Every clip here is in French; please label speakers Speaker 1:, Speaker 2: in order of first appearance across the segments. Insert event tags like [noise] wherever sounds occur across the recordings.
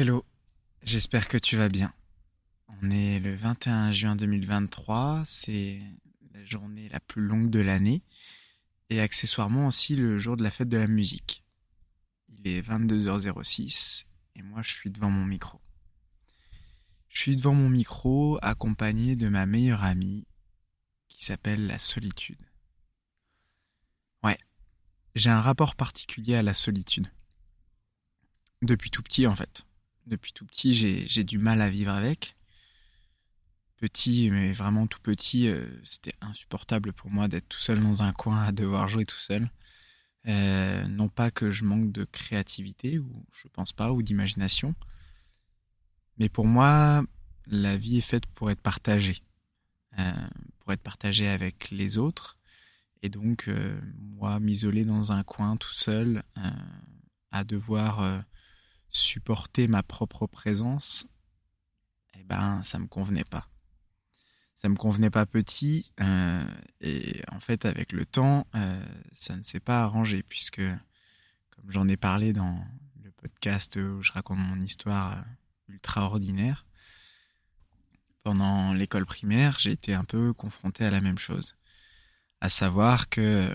Speaker 1: Hello, j'espère que tu vas bien. On est le 21 juin 2023, c'est la journée la plus longue de l'année et accessoirement aussi le jour de la fête de la musique. Il est 22h06 et moi je suis devant mon micro. Je suis devant mon micro accompagné de ma meilleure amie qui s'appelle la solitude. Ouais, j'ai un rapport particulier à la solitude. Depuis tout petit en fait depuis tout petit, j'ai du mal à vivre avec. Petit, mais vraiment tout petit, euh, c'était insupportable pour moi d'être tout seul dans un coin à devoir jouer tout seul. Euh, non pas que je manque de créativité, ou je pense pas, ou d'imagination, mais pour moi, la vie est faite pour être partagée, euh, pour être partagée avec les autres, et donc moi, m'isoler dans un coin tout seul, à devoir supporter ma propre présence, eh ben, ça me convenait pas. Ça me convenait pas petit, euh, et en fait, avec le temps, euh, ça ne s'est pas arrangé, puisque, comme j'en ai parlé dans le podcast où je raconte mon histoire euh, ultra ordinaire, pendant l'école primaire, j'ai été un peu confronté à la même chose. À savoir que,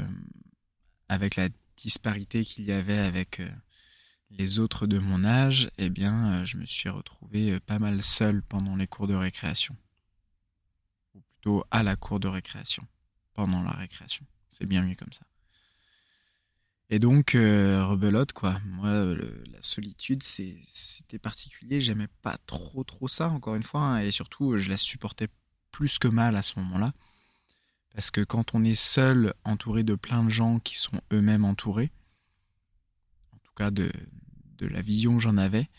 Speaker 1: avec la disparité qu'il y avait avec les autres de mon âge, eh bien, euh, je me suis retrouvé euh, pas mal seul pendant les cours de récréation. Ou plutôt à la cour de récréation, pendant la récréation. C'est bien mieux comme ça. Et donc, euh, rebelote, quoi. Moi, la solitude, c'était particulier. J'aimais pas trop, trop ça, encore une fois. Hein, et surtout, je la supportais plus que mal à ce moment-là. Parce que quand on est seul, entouré de plein de gens qui sont eux-mêmes entourés, en tout cas de, de la vision que j'en avais,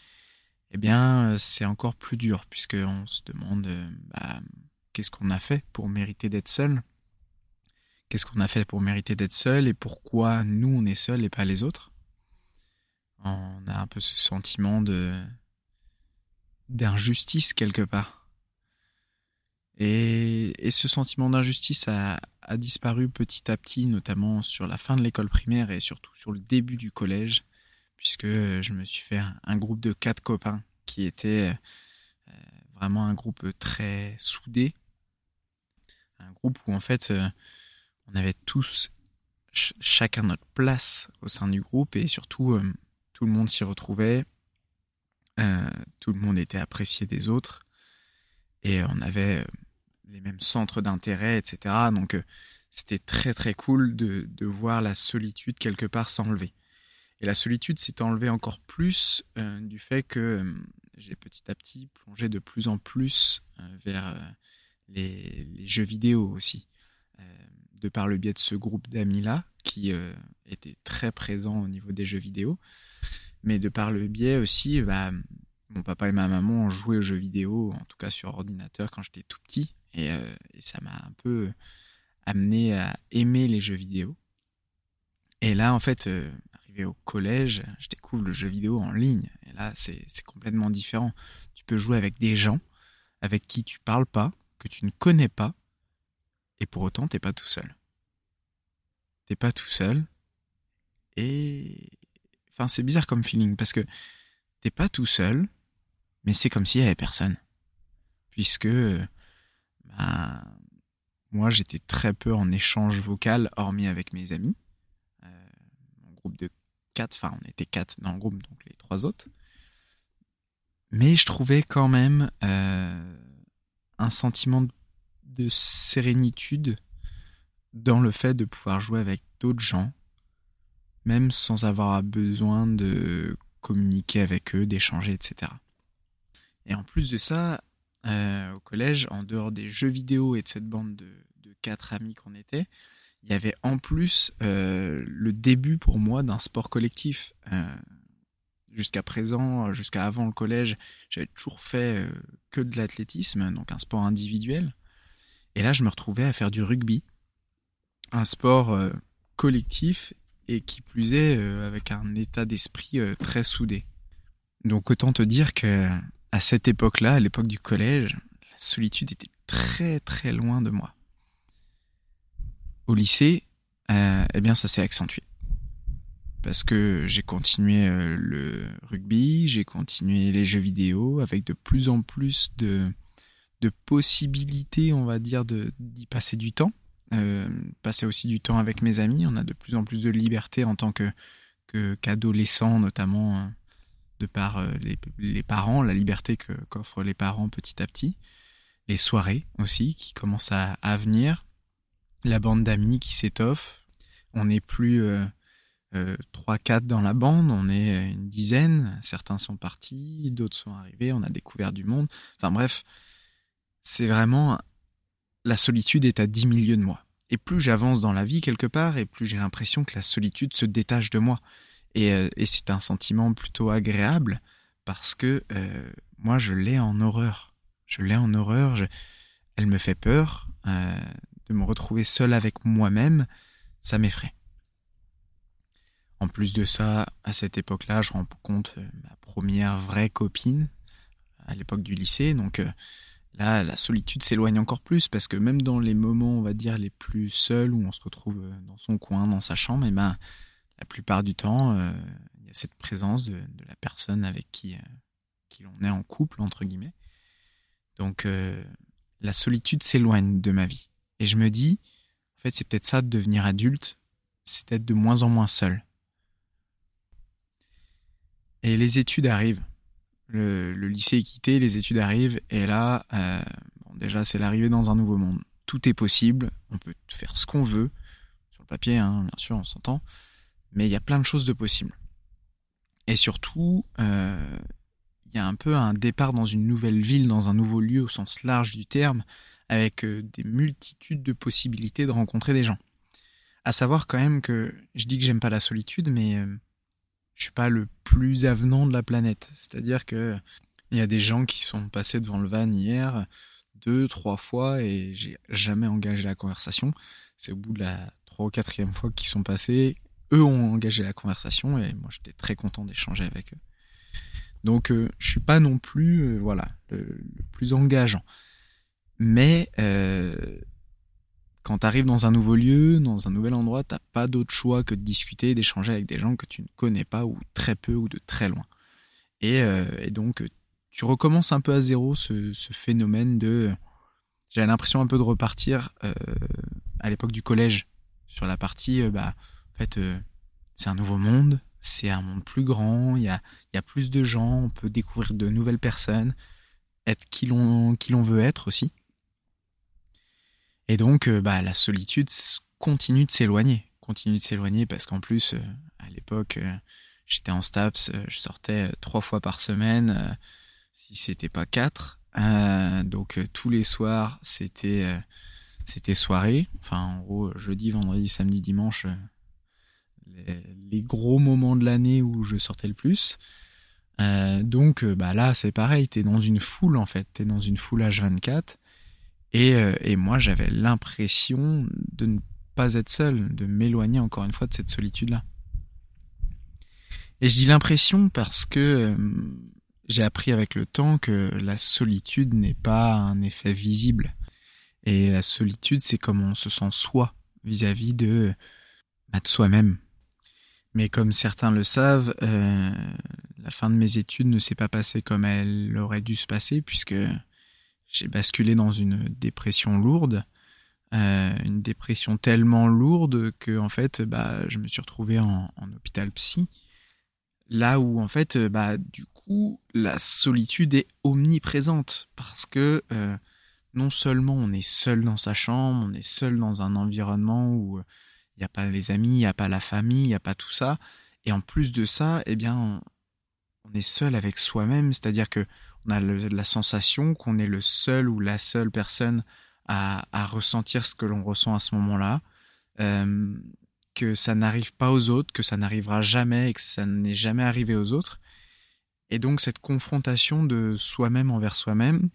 Speaker 1: eh bien, euh, c'est encore plus dur, puisqu'on se demande euh, bah, qu'est-ce qu'on a fait pour mériter d'être seul? Qu'est-ce qu'on a fait pour mériter d'être seul et pourquoi nous on est seul et pas les autres? On a un peu ce sentiment de d'injustice quelque part. Et, ce sentiment d'injustice a, a disparu petit à petit, notamment sur la fin de l'école primaire et surtout sur le début du collège puisque euh, je me suis fait un, groupe de quatre copains qui était euh, vraiment un groupe très soudé, un groupe où en fait euh, on avait tous chacun notre place au sein du groupe et surtout tout le monde s'y retrouvait, tout le monde était apprécié des autres et on avait les mêmes centres d'intérêt, etc. Donc c'était très très cool de voir la solitude quelque part s'enlever. Et la solitude s'est enlevée encore plus euh, du fait que euh, j'ai petit à petit plongé de plus en plus euh, vers les, jeux vidéo aussi. de par le biais de ce groupe d'amis-là, qui était très présent au niveau des jeux vidéo. Mais de par le biais aussi, bah, mon papa et ma maman ont joué aux jeux vidéo, en tout cas sur ordinateur quand j'étais tout petit. Et, et ça m'a un peu amené à aimer les jeux vidéo. Et là, en fait, au collège, je découvre le jeu vidéo en ligne. Et là, c'est complètement différent. Tu peux jouer avec des gens avec qui tu parles pas, que tu ne connais pas, et pour autant, t'es pas tout seul. T'es pas tout seul. Et. Enfin, c'est bizarre comme feeling, parce que t'es pas tout seul, mais c'est comme s'il y avait personne. Puisque. Bah, moi, j'étais très peu en échange vocal, hormis avec mes amis. Euh, mon groupe de enfin on était quatre dans le groupe, donc les trois autres. Mais je trouvais quand même euh, un sentiment de sérénitude dans le fait de pouvoir jouer avec d'autres gens, même sans avoir besoin de communiquer avec eux, d'échanger, etc. Et en plus de ça, euh, au collège, en dehors des jeux vidéo et de cette bande de, de quatre amis qu'on était, il y avait en plus euh, le début pour moi d'un sport collectif. Euh, jusqu'à présent, jusqu'à avant le collège, j'avais toujours fait euh, que de l'athlétisme, donc un sport individuel. Et là, je me retrouvais à faire du rugby, un sport collectif et qui plus est avec un état d'esprit très soudé. Donc autant te dire que à cette époque-là, à l'époque du collège, la solitude était très très loin de moi au lycée, euh, eh bien, ça s'est accentué. parce que j'ai continué le rugby, j'ai continué les jeux vidéo avec de plus en plus de, de possibilités, on va dire, d'y passer du temps. passer aussi du temps avec mes amis. On a de plus en plus de liberté en tant que qu'adolescent, notamment de par les, les, parents, la liberté qu'offrent les parents petit à petit. Les soirées aussi qui commencent à, à venir. La bande d'amis qui s'étoffe. On n'est plus euh, 3-4 dans la bande, on est une dizaine, certains sont partis, d'autres sont arrivés, on a découvert du monde. Enfin bref, c'est vraiment... La solitude est à 10 milieux de moi. Et plus j'avance dans la vie quelque part, et plus j'ai l'impression que la solitude se détache de moi. Et, euh, c'est un sentiment plutôt agréable, parce que euh, moi je l'ai en horreur. Je l'ai en horreur, elle me fait peur. Euh, de me retrouver seul avec moi-même, ça m'effraie. En plus de ça, à cette époque-là, je rencontre euh, ma première vraie copine à l'époque du lycée. Donc euh, là, la solitude s'éloigne encore plus parce que même dans les moments, on va dire, les plus seuls où on se retrouve euh, dans son coin, dans sa chambre, et eh ben, la plupart du temps, il y a cette présence de, la personne avec qui, qui l'on est en couple, entre guillemets. Donc la solitude s'éloigne de ma vie. Et je me dis, en fait, c'est peut-être ça de devenir adulte, c'est d'être de moins en moins seul. Et les études arrivent. Le, lycée est quitté, les études arrivent, et là, euh, déjà, c'est l'arrivée dans un nouveau monde. Tout est possible, on peut faire ce qu'on veut, sur le papier, hein, bien sûr, on s'entend, mais il y a plein de choses de possibles. Et surtout, euh, il y a un peu un départ dans une nouvelle ville, dans un nouveau lieu au sens large du terme, avec euh, des multitudes de possibilités de rencontrer des gens. À savoir quand même que je dis que j'aime pas la solitude, mais je suis pas le plus avenant de la planète. C'est-à-dire que il y a des gens qui sont passés devant le van hier deux, trois fois et j'ai jamais engagé la conversation. C'est au bout de la trois ou quatrième fois qu'ils sont passés, eux ont engagé la conversation et moi j'étais très content d'échanger avec eux. Donc euh, je suis pas non plus euh, voilà le, plus engageant, mais euh, quand tu arrives dans un nouveau lieu, dans un nouvel endroit, t'as pas d'autre choix que de discuter, d'échanger avec des gens que tu ne connais pas ou très peu ou de très loin. Et, euh, donc tu recommences un peu à zéro ce, phénomène de j'avais l'impression un peu de repartir euh, à l'époque du collège sur la partie euh, bah en fait c'est un nouveau monde c'est un monde plus grand il y a y a plus de gens on peut découvrir de nouvelles personnes être qui l'on veut être aussi et donc, euh, bah, la solitude continue de s'éloigner, continue de s'éloigner parce qu'en plus, euh, à l'époque, euh, j'étais en STAPS, je sortais trois fois par semaine, si c'était pas quatre. donc tous les soirs, c'était c'était soirée. Enfin, en gros, jeudi, vendredi, samedi, dimanche, les, gros moments de l'année où je sortais le plus. donc, bah là, c'est pareil. T'es dans une foule en fait. T'es dans une foule H24 euh, et, moi, j'avais l'impression de ne pas être seul, de m'éloigner encore une fois de cette solitude-là. Et je dis l'impression parce que euh, j'ai appris avec le temps que la solitude n'est pas un effet visible. Et la solitude, c'est comme on se sent soi vis-à-vis de, bah, de soi-même. Mais comme certains le savent, euh, la fin de mes études ne s'est pas passée comme elle aurait dû se passer, puisque j'ai basculé dans une dépression lourde, euh, une dépression tellement lourde que en fait, bah, je me suis retrouvé en, hôpital psy, là où en fait, bah, du coup, la solitude est omniprésente parce que euh, non seulement on est seul dans sa chambre, on est seul dans un environnement où il n'y a pas les amis, il n'y a pas la famille, il n'y a pas tout ça, et en plus de ça, eh bien, on est seul avec soi-même, c'est-à-dire que on a la sensation qu'on est le seul ou la seule personne à, ressentir ce que l'on ressent à ce moment-là, euh, que ça n'arrive pas aux autres, que ça n'arrivera jamais et que ça n'est jamais arrivé aux autres. Et donc cette confrontation de soi-même envers soi-même,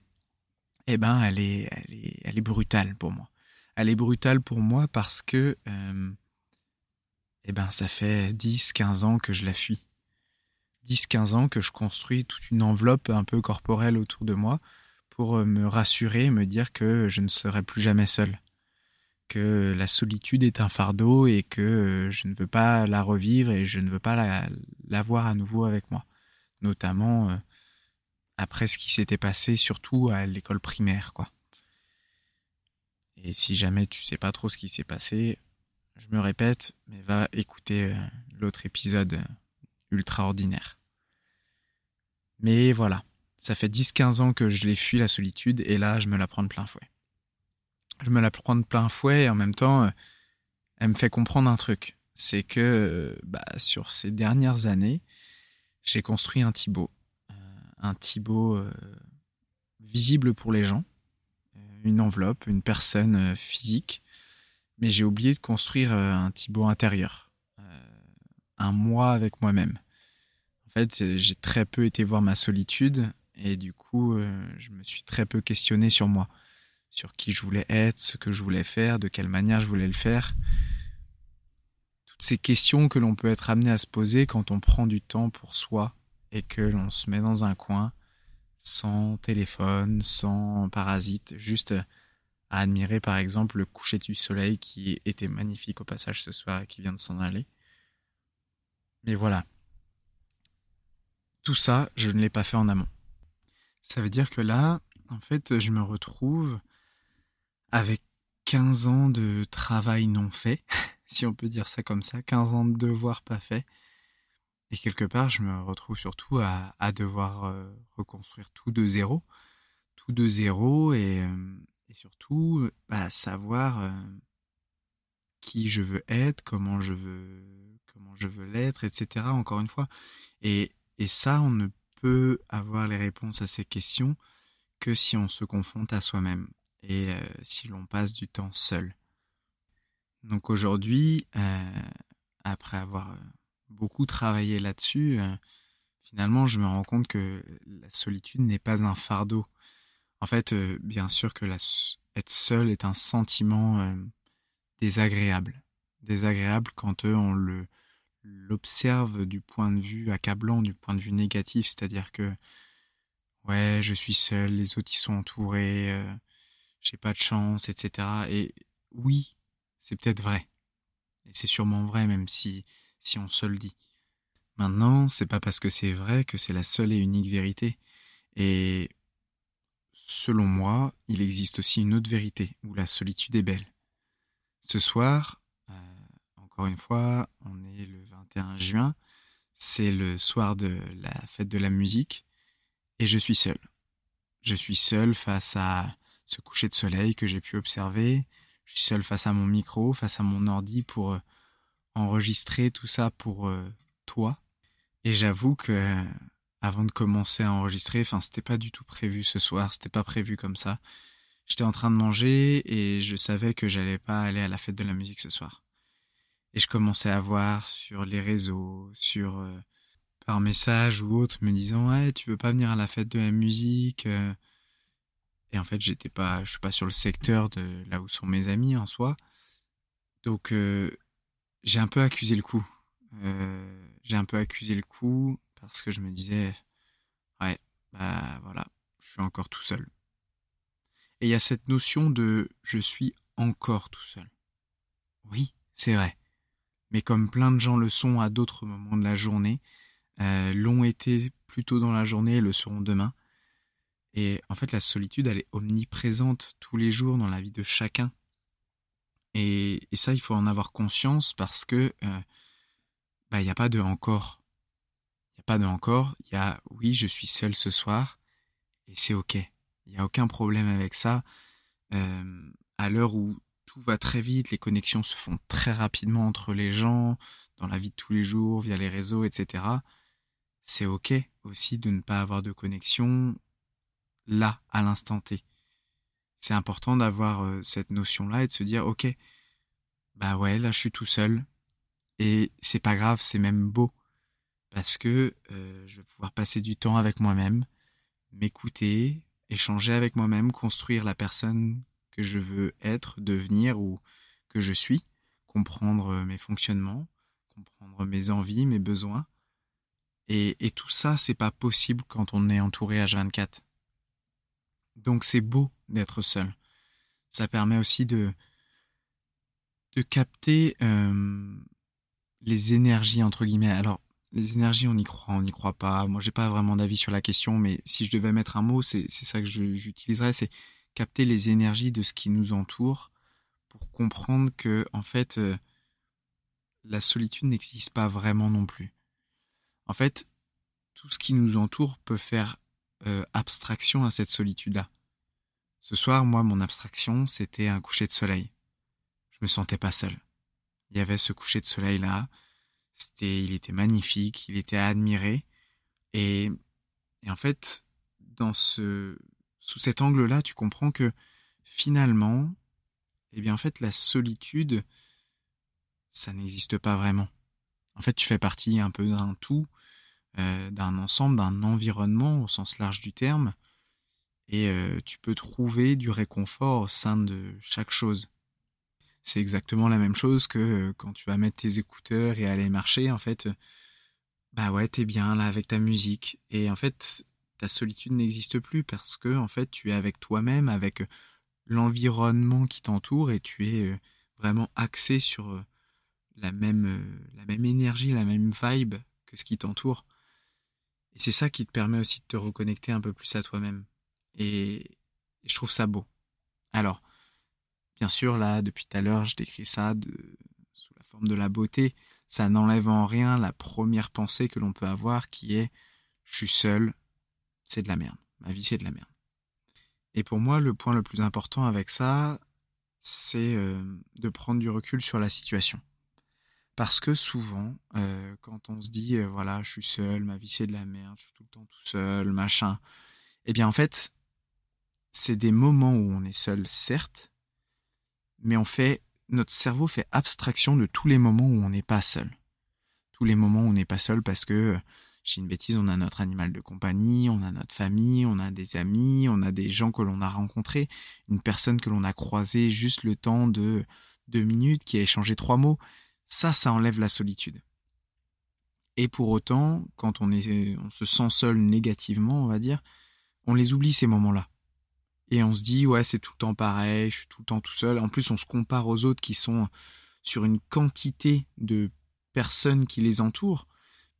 Speaker 1: eh ben, elle est, elle est, elle est brutale pour moi. Elle est brutale pour moi parce que, euh, eh ben, ça fait 10, 15 ans que je la fuis. 10-15 ans que je construis toute une enveloppe un peu corporelle autour de moi pour euh, me rassurer, me dire que je ne serai plus jamais seul. que la solitude est un fardeau et que je ne veux pas la revivre et je ne veux pas la, voir à nouveau avec moi. Notamment après ce qui s'était passé, surtout à l'école primaire, quoi. Et si jamais tu sais pas trop ce qui s'est passé, je me répète, mais va écouter l'autre épisode ultra ordinaire. Mais voilà, ça fait 10-15 ans que je l'ai fui la solitude et là je me la prends de plein fouet. Je me la prends de plein fouet et en même temps euh, elle me fait comprendre un truc. C'est que euh, bah, sur ces dernières années, j'ai construit un Thibaut. Euh, un Thibaut visible pour les gens, une enveloppe, une personne physique, mais j'ai oublié de construire un Thibaut intérieur, un moi avec moi-même. En fait, j'ai très peu été voir ma solitude et du coup, euh, je me suis très peu questionné sur moi, sur qui je voulais être, ce que je voulais faire, de quelle manière je voulais le faire. Toutes ces questions que l'on peut être amené à se poser quand on prend du temps pour soi et que l'on se met dans un coin sans téléphone, sans parasite, juste à admirer par exemple le coucher du soleil qui était magnifique au passage ce soir et qui vient de s'en aller. Mais voilà, tout ça, je ne l'ai pas fait en amont. Ça veut dire que là, en fait, je me retrouve avec 15 ans de travail non fait, [laughs] si on peut dire ça comme ça, 15 ans de devoirs pas faits. Et quelque part, je me retrouve surtout à, devoir euh, reconstruire tout de zéro, tout de zéro, et, euh, surtout bah, savoir euh, qui je veux être, comment je veux, comment je veux l'être, etc. Encore une fois, et et ça, on ne peut avoir les réponses à ces questions que si on se confronte à soi-même et euh, si l'on passe du temps seul. Donc aujourd'hui, euh, après avoir euh, beaucoup travaillé là-dessus, finalement, je me rends compte que la solitude n'est pas un fardeau. En fait, bien sûr que être seul est un sentiment désagréable. Désagréable quand on le l'observe du point de vue accablant, du point de vue négatif, c'est-à-dire que ouais, je suis seul, les autres ils sont entourés, euh, j'ai pas de chance, etc. Et oui, c'est peut-être vrai. Et c'est sûrement vrai même si si on se le dit. Maintenant, c'est pas parce que c'est vrai que c'est la seule et unique vérité. Et selon moi, il existe aussi une autre vérité où la solitude est belle. Ce soir, une fois, on est le 21 juin, c'est le soir de la fête de la musique, et je suis seul. Je suis seul face à ce coucher de soleil que j'ai pu observer, je suis seul face à mon micro, face à mon ordi pour euh, enregistrer tout ça pour euh, toi. Et j'avoue que avant de commencer à enregistrer, enfin c'était pas du tout prévu ce soir, c'était pas prévu comme ça. J'étais en train de manger et je savais que j'allais pas aller à la fête de la musique ce soir. Et je commençais à voir sur les réseaux, sur euh, par message ou autre, me disant ouais, tu veux pas venir à la fête de la musique euh? Et en fait, j'étais pas, je suis pas sur le secteur de là où sont mes amis en soi. Donc euh, j'ai un peu accusé le coup. j'ai un peu accusé le coup parce que je me disais ouais, bah voilà, je suis encore tout seul. Et il y a cette notion de je suis encore tout seul. Oui, c'est vrai mais comme plein de gens le sont à d'autres moments de la journée, euh, l'ont été plus tôt dans la journée et le seront demain. Et en fait, la solitude, elle est omniprésente tous les jours dans la vie de chacun. Et, ça, il faut en avoir conscience parce que euh, bah, il n'y a pas de encore. Il n'y a pas de encore. Il y a oui, je suis seul ce soir et c'est ok. Il n'y a aucun problème avec ça. Euh, à l'heure où tout va très vite, les connexions se font très rapidement entre les gens, dans la vie de tous les jours, via les réseaux, etc. C'est ok aussi de ne pas avoir de connexion là, à l'instant T. C'est important d'avoir euh, cette notion-là et de se dire, ok, bah ouais, là je suis tout seul. Et c'est pas grave, c'est même beau. Parce que euh, je vais pouvoir passer du temps avec moi-même, m'écouter, échanger avec moi-même, construire la personne que je veux être, devenir ou que je suis, comprendre mes fonctionnements, comprendre mes envies, mes besoins. Et, et tout ça, c'est pas possible quand on est entouré H24. Donc c'est beau d'être seul. Ça permet aussi de, de capter les énergies entre guillemets. Alors les énergies, on y croit, on n'y croit pas. Moi, j'ai pas vraiment d'avis sur la question, mais si je devais mettre un mot, c'est ça que j'utiliserais, c'est capter les énergies de ce qui nous entoure pour comprendre que, en fait, euh, la solitude n'existe pas vraiment non plus. En fait, tout ce qui nous entoure peut faire euh, abstraction à cette solitude-là. Ce soir, moi, mon abstraction, c'était un coucher de soleil. Je me sentais pas seul. Il y avait ce coucher de soleil-là, c'était, il était magnifique, il était à admirer. Et, et en fait, dans ce, sous cet angle-là, tu comprends que finalement, eh bien, en fait, la solitude, ça n'existe pas vraiment. En fait, tu fais partie un peu d'un tout, euh, d'un ensemble, d'un environnement au sens large du terme, et euh, tu peux trouver du réconfort au sein de chaque chose c'est exactement la même chose que euh, quand tu vas mettre tes écouteurs et aller marcher, en fait, bah ouais, t'es bien là avec ta musique. Et en fait, ta solitude n'existe plus parce que, en fait, tu es avec toi-même, avec euh, l'environnement qui t'entoure et tu es vraiment axé sur la même, la même énergie, la même vibe que ce qui t'entoure. Et c'est ça qui te permet aussi de te reconnecter un peu plus à toi-même. Et, et je trouve ça beau. Alors, Bien sûr, là, depuis tout à l'heure, je décris ça de, sous la forme de la beauté. Ça n'enlève en rien la première pensée que l'on peut avoir qui est je suis seul, c'est de la merde. Ma vie, c'est de la merde. Et pour moi, le point le plus important avec ça, c'est euh, de prendre du recul sur la situation. Parce que souvent, euh, quand on se dit, euh, voilà, je suis seul, ma vie c'est de la merde, je suis tout le temps tout seul, machin, eh bien en fait, c'est des moments où on est seul, certes, mais on fait, notre cerveau fait abstraction de tous les moments où on n'est pas seul. Tous les moments où on n'est pas seul parce que, j'ai une bêtise, on a notre animal de compagnie, on a notre famille, on a des amis, on a des gens que l'on a rencontrés, une personne que l'on a croisée juste le temps de deux minutes, qui a échangé trois mots. Ça, ça enlève la solitude. Et pour autant, quand on, on se sent seul négativement, on va dire, on les oublie ces moments-là et on se dit ouais c'est tout le temps pareil, je suis tout le temps tout seul. En plus on se compare aux autres qui sont sur une quantité de personnes qui les entourent,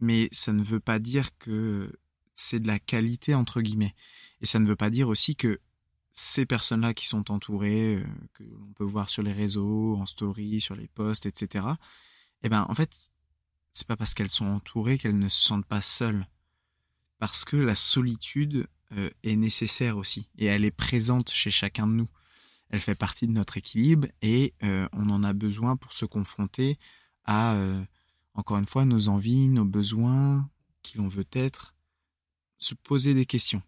Speaker 1: mais ça ne veut pas dire que c'est de la qualité entre guillemets. Et ça ne veut pas dire aussi que ces personnes-là qui sont entourées, euh, que l'on peut voir sur les réseaux, en story, sur les posts, etc. Eh ben en fait c'est pas parce qu'elles sont entourées qu'elles ne se sentent pas seules. Parce que la solitude, euh, est nécessaire aussi et elle est présente chez chacun de nous. Elle fait partie de notre équilibre et euh, on en a besoin pour se confronter à, encore une fois, nos envies, nos besoins, qui l'on veut être, se poser des questions.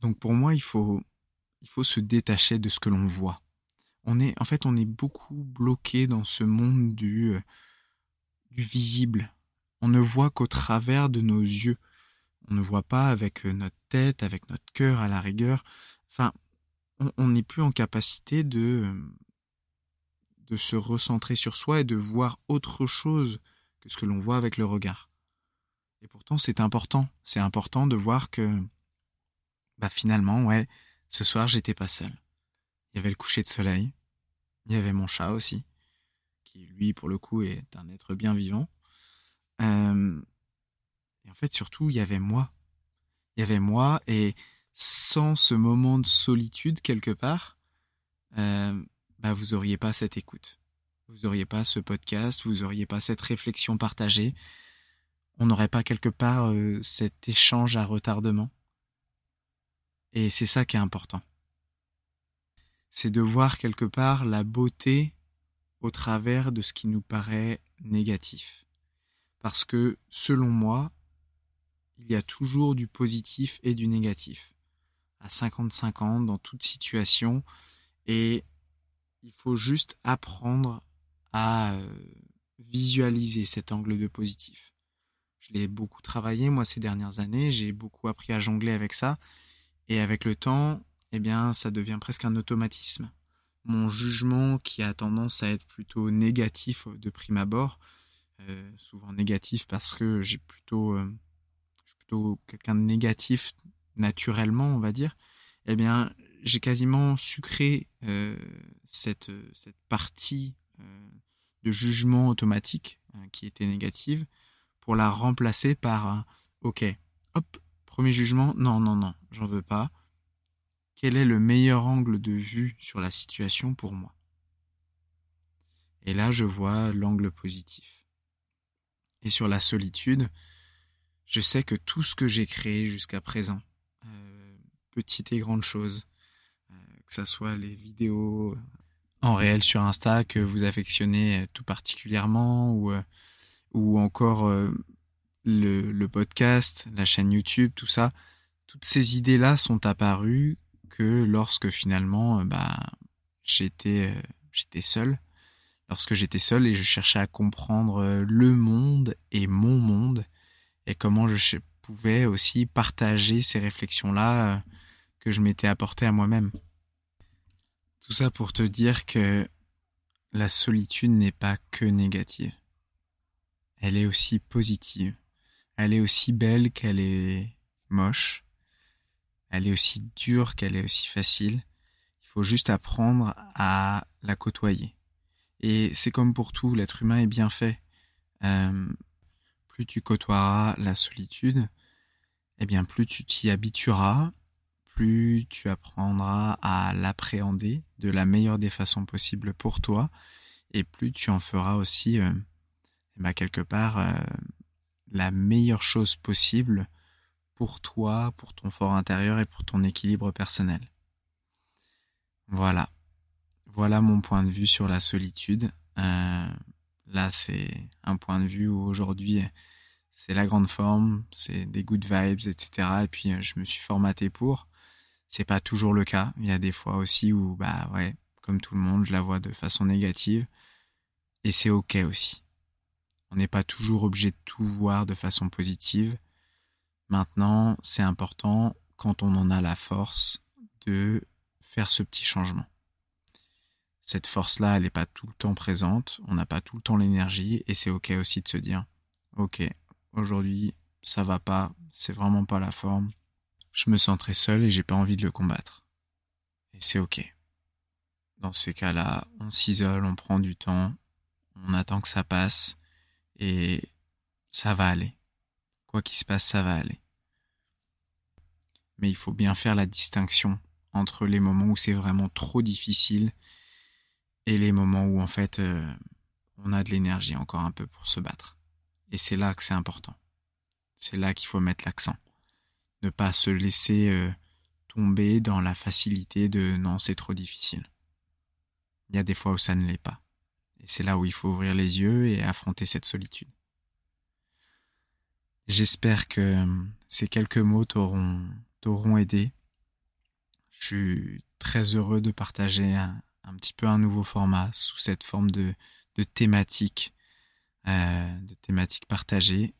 Speaker 1: Donc pour moi, il faut, il faut se détacher de ce que l'on voit. On est, en fait, on est beaucoup bloqué dans ce monde du, du visible. On ne voit qu'au travers de nos yeux. On ne voit pas avec euh, notre tête, avec notre cœur à la rigueur. Enfin, on n'est plus en capacité de, euh, de se recentrer sur soi et de voir autre chose que ce que l'on voit avec le regard. Et pourtant, c'est important. C'est important de voir que, bah finalement, ouais, ce soir, j'étais pas seul. Il y avait le coucher de soleil. Il y avait mon chat aussi, qui lui, pour le coup, est un être bien vivant. Et en fait, surtout, il y avait moi. Il y avait moi, et sans ce moment de solitude quelque part, bah, vous auriez pas cette écoute. Vous auriez pas ce podcast, vous auriez pas cette réflexion partagée. On n'aurait pas quelque part euh, cet échange à retardement. Et c'est ça qui est important. C'est de voir quelque part la beauté au travers de ce qui nous paraît négatif. Parce que, selon moi, il y a toujours du positif et du négatif. À 50-50 dans toute situation. Et il faut juste apprendre à euh, visualiser cet angle de positif. Je l'ai beaucoup travaillé moi ces dernières années, j'ai beaucoup appris à jongler avec ça et avec le temps, eh bien ça devient presque un automatisme. Mon jugement qui a tendance à être plutôt négatif de prime abord, euh, souvent négatif parce que j'ai plutôt euh, plutôt quelqu'un de négatif naturellement, on va dire, eh bien, j'ai quasiment sucré euh, cette, cette partie de jugement automatique qui était négative pour la remplacer par un OK, hop, premier jugement, non, non, non, j'en veux pas. Quel est le meilleur angle de vue sur la situation pour moi? Et là, je vois l'angle positif. Et sur la solitude, je sais que tout ce que j'ai créé jusqu'à présent, euh, petites et grandes choses, euh, que ce soit les vidéos en réel sur Insta que vous affectionnez tout particulièrement, ou, euh, encore le, le, podcast, la chaîne YouTube, tout ça, toutes ces idées-là sont apparues que lorsque finalement, bah, j'étais, j'étais seul, lorsque j'étais seul et je cherchais à comprendre le monde et mon monde, et comment je pouvais aussi partager ces réflexions-là euh, que je m'étais apporté à moi-même. Tout ça pour te dire que la solitude n'est pas que négative. Elle est aussi positive. Elle est aussi belle qu'elle est moche. Elle est aussi dure qu'elle est aussi facile. Il faut juste apprendre à la côtoyer. Et c'est comme pour tout, l'être humain est bien fait. Euh, plus tu côtoieras la solitude, eh bien plus tu t'y habitueras, plus tu apprendras à l'appréhender de la meilleure des façons possibles pour toi, et plus tu en feras aussi, ben, quelque part, euh, la meilleure chose possible pour toi, pour ton fort intérieur et pour ton équilibre personnel. Voilà. Voilà mon point de vue sur la solitude. Euh, Là, c'est un point de vue où aujourd'hui, c'est la grande forme, c'est des good vibes, etc. Et puis, je me suis formaté pour. C'est pas toujours le cas. Il y a des fois aussi où, bah ouais, comme tout le monde, je la vois de façon négative. Et c'est ok aussi. On n'est pas toujours obligé de tout voir de façon positive. Maintenant, c'est important quand on en a la force de faire ce petit changement cette force-là, elle n'est pas tout le temps présente, on n'a pas tout le temps l'énergie, et c'est ok aussi de se dire, ok, aujourd'hui, ça va pas, c'est vraiment pas la forme, je me sens très seul et j'ai pas envie de le combattre. Et c'est ok. Dans ces cas-là, on s'isole, on prend du temps, on attend que ça passe, et ça va aller. Quoi qu'il se passe, ça va aller. Mais il faut bien faire la distinction entre les moments où c'est vraiment trop difficile et les moments où en fait euh, on a de l'énergie encore un peu pour se battre. Et c'est là que c'est important. C'est là qu'il faut mettre l'accent. Ne pas se laisser euh, tomber dans la facilité de non, c'est trop difficile. Il y a des fois où ça ne l'est pas. Et c'est là où il faut ouvrir les yeux et affronter cette solitude. J'espère que euh, ces quelques mots t'auront, aidé. Je suis très heureux de partager un, petit peu un nouveau format sous cette forme de, de thématique, euh, de thématique partagée.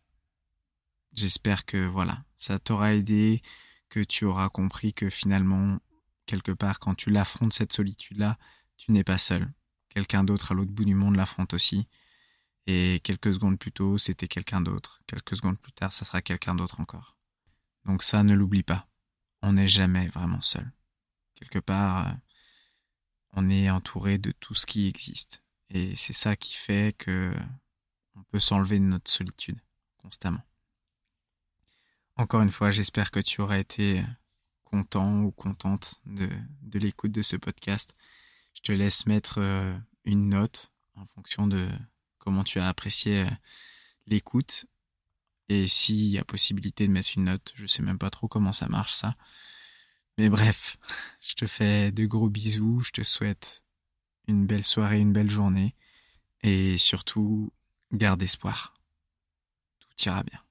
Speaker 1: J'espère que voilà, ça t'aura aidé, que tu auras compris que finalement, quelque part, quand tu l'affrontes cette solitude-là, tu n'es pas seul. Quelqu'un d'autre à l'autre bout du monde l'affronte aussi. Et quelques secondes plus tôt, c'était quelqu'un d'autre. Quelques secondes plus tard, ça sera quelqu'un d'autre encore. Donc ça, ne l'oublie pas. On n'est jamais vraiment seul. Quelque part, euh, on est entouré de tout ce qui existe. Et c'est ça qui fait que on peut s'enlever de notre solitude constamment. Encore une fois, j'espère que tu auras été content ou contente de, de l'écoute de ce podcast. Je te laisse mettre euh, une note en fonction de comment tu as apprécié euh, l'écoute. Et s'il y a possibilité de mettre une note, je sais même pas trop comment ça marche ça. Mais bref, [laughs] je te fais de gros bisous, je te souhaite une belle soirée, une belle journée, et surtout, garde espoir. Tout ira bien.